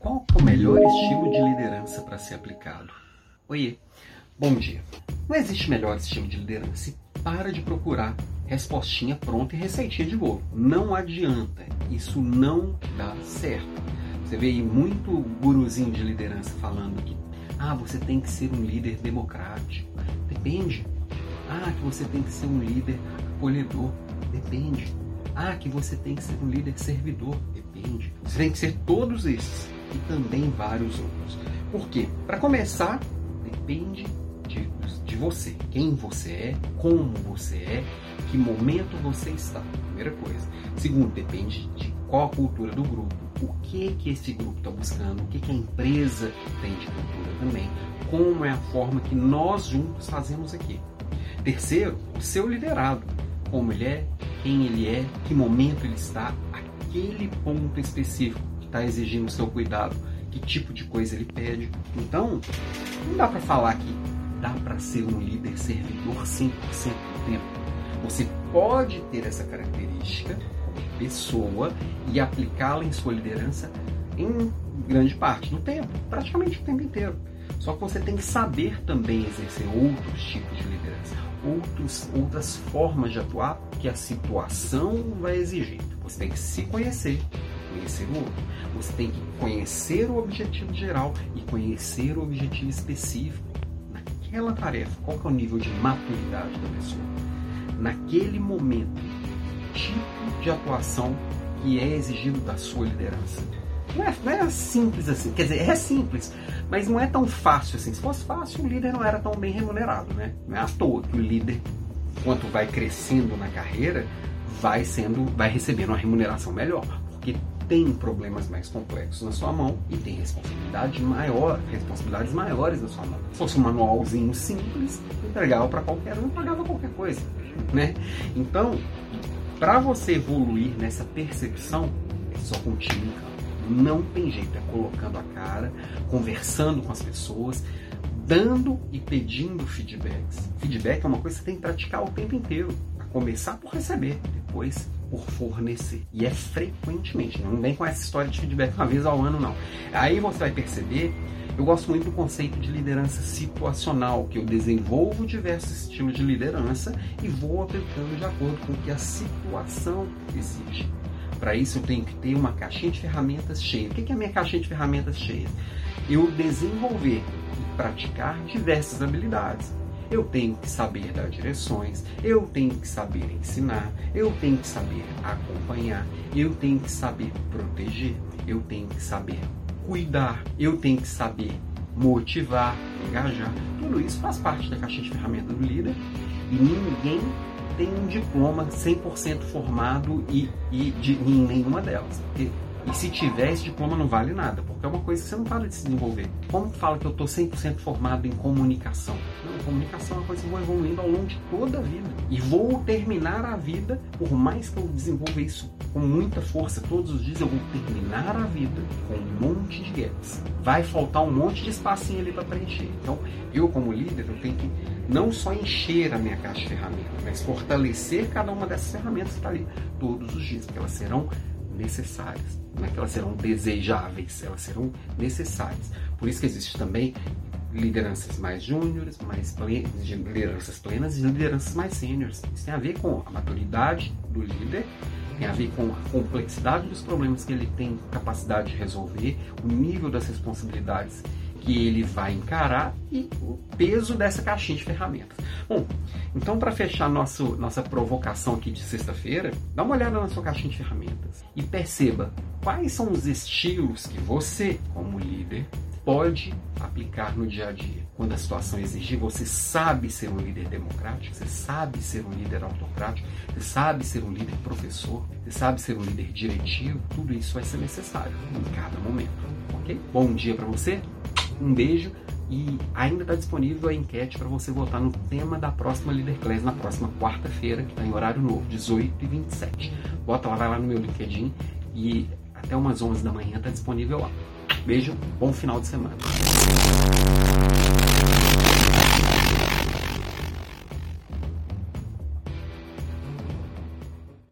Qual é o melhor estilo de liderança para ser aplicado? Oiê, bom dia. Não existe melhor estilo de liderança para de procurar respostinha pronta e receitinha de bolo. Não adianta, isso não dá certo. Você vê aí muito guruzinho de liderança falando que ah, você tem que ser um líder democrático. Depende. Ah, que você tem que ser um líder acolhedor. Depende. Ah, que você tem que ser um líder servidor. Depende. Você tem que ser todos esses e também vários outros. Por quê? Para começar, depende de, de você. Quem você é, como você é, que momento você está. Primeira coisa. Segundo, depende de qual a cultura do grupo, o que que esse grupo está buscando, o que que a empresa tem de cultura também, como é a forma que nós juntos fazemos aqui. Terceiro, o seu liderado, como ele é, quem ele é, que momento ele está, aquele ponto específico está exigindo o seu cuidado, que tipo de coisa ele pede. Então, não dá para falar que dá para ser um líder servidor 100% do tempo. Você pode ter essa característica como pessoa e aplicá-la em sua liderança em grande parte do tempo, praticamente o tempo inteiro. Só que você tem que saber também exercer outros tipos de liderança, outros, outras formas de atuar que a situação vai exigir. Você tem que se conhecer, conhecer o outro. Você tem que conhecer o objetivo geral e conhecer o objetivo específico naquela tarefa. Qual é o nível de maturidade da pessoa? Naquele momento, tipo de atuação que é exigido da sua liderança. Não é, não é simples assim, quer dizer, é simples, mas não é tão fácil assim. Se fosse fácil, o líder não era tão bem remunerado, né? Não é à toa que o líder, quanto vai crescendo na carreira, vai sendo, vai recebendo uma remuneração melhor, porque tem problemas mais complexos na sua mão e tem responsabilidade maior, responsabilidades maiores na sua mão. Se fosse um manualzinho simples, entregava para qualquer um, pagava qualquer coisa, né? Então, para você evoluir nessa percepção, é só contínuo Não tem jeito, é colocando a cara, conversando com as pessoas, dando e pedindo feedbacks. Feedback é uma coisa que você tem que praticar o tempo inteiro. A começar por receber, depois por fornecer. E é frequentemente, não vem com essa história de feedback uma vez ao ano, não. Aí você vai perceber, eu gosto muito do conceito de liderança situacional, que eu desenvolvo diversos estilos de liderança e vou aplicando de acordo com o que a situação exige. Para isso eu tenho que ter uma caixinha de ferramentas cheia. O que é a minha caixinha de ferramentas cheia? Eu desenvolver e praticar diversas habilidades eu tenho que saber dar direções, eu tenho que saber ensinar, eu tenho que saber acompanhar, eu tenho que saber proteger, eu tenho que saber cuidar, eu tenho que saber motivar, engajar. Tudo isso faz parte da caixa de ferramentas do líder e ninguém tem um diploma 100% formado e, e de, em nenhuma delas. Porque e se tiver, esse diploma não vale nada, porque é uma coisa que você não para de se desenvolver. Como que fala que eu estou 100% formado em comunicação? Não, comunicação é uma coisa que eu vou evoluindo ao longo de toda a vida. E vou terminar a vida, por mais que eu desenvolva isso com muita força todos os dias, eu vou terminar a vida com um monte de gaps. Vai faltar um monte de espacinho ali para preencher. Então, eu como líder, eu tenho que não só encher a minha caixa de ferramentas, mas fortalecer cada uma dessas ferramentas que está ali todos os dias, porque elas serão necessárias. Não é que elas serão desejáveis, elas serão necessárias. Por isso que existe também lideranças mais júniores, mais plenas, lideranças plenas e lideranças mais sêniores. Isso tem a ver com a maturidade do líder, tem a ver com a complexidade dos problemas que ele tem capacidade de resolver, o nível das responsabilidades que ele vai encarar e o peso dessa caixinha de ferramentas. Bom, então para fechar nosso, nossa provocação aqui de sexta-feira, dá uma olhada na sua caixinha de ferramentas e perceba quais são os estilos que você, como líder, pode aplicar no dia a dia. Quando a situação exigir, você sabe ser um líder democrático, você sabe ser um líder autocrático, você sabe ser um líder professor, você sabe ser um líder diretivo, tudo isso vai ser necessário em cada momento, ok? Bom dia para você! Um beijo e ainda está disponível a enquete para você votar no tema da próxima Leader Class na próxima quarta-feira, que está em horário novo, 18 e 27. Bota lá, vai lá no meu LinkedIn e até umas 11 da manhã está disponível lá. Beijo, bom final de semana.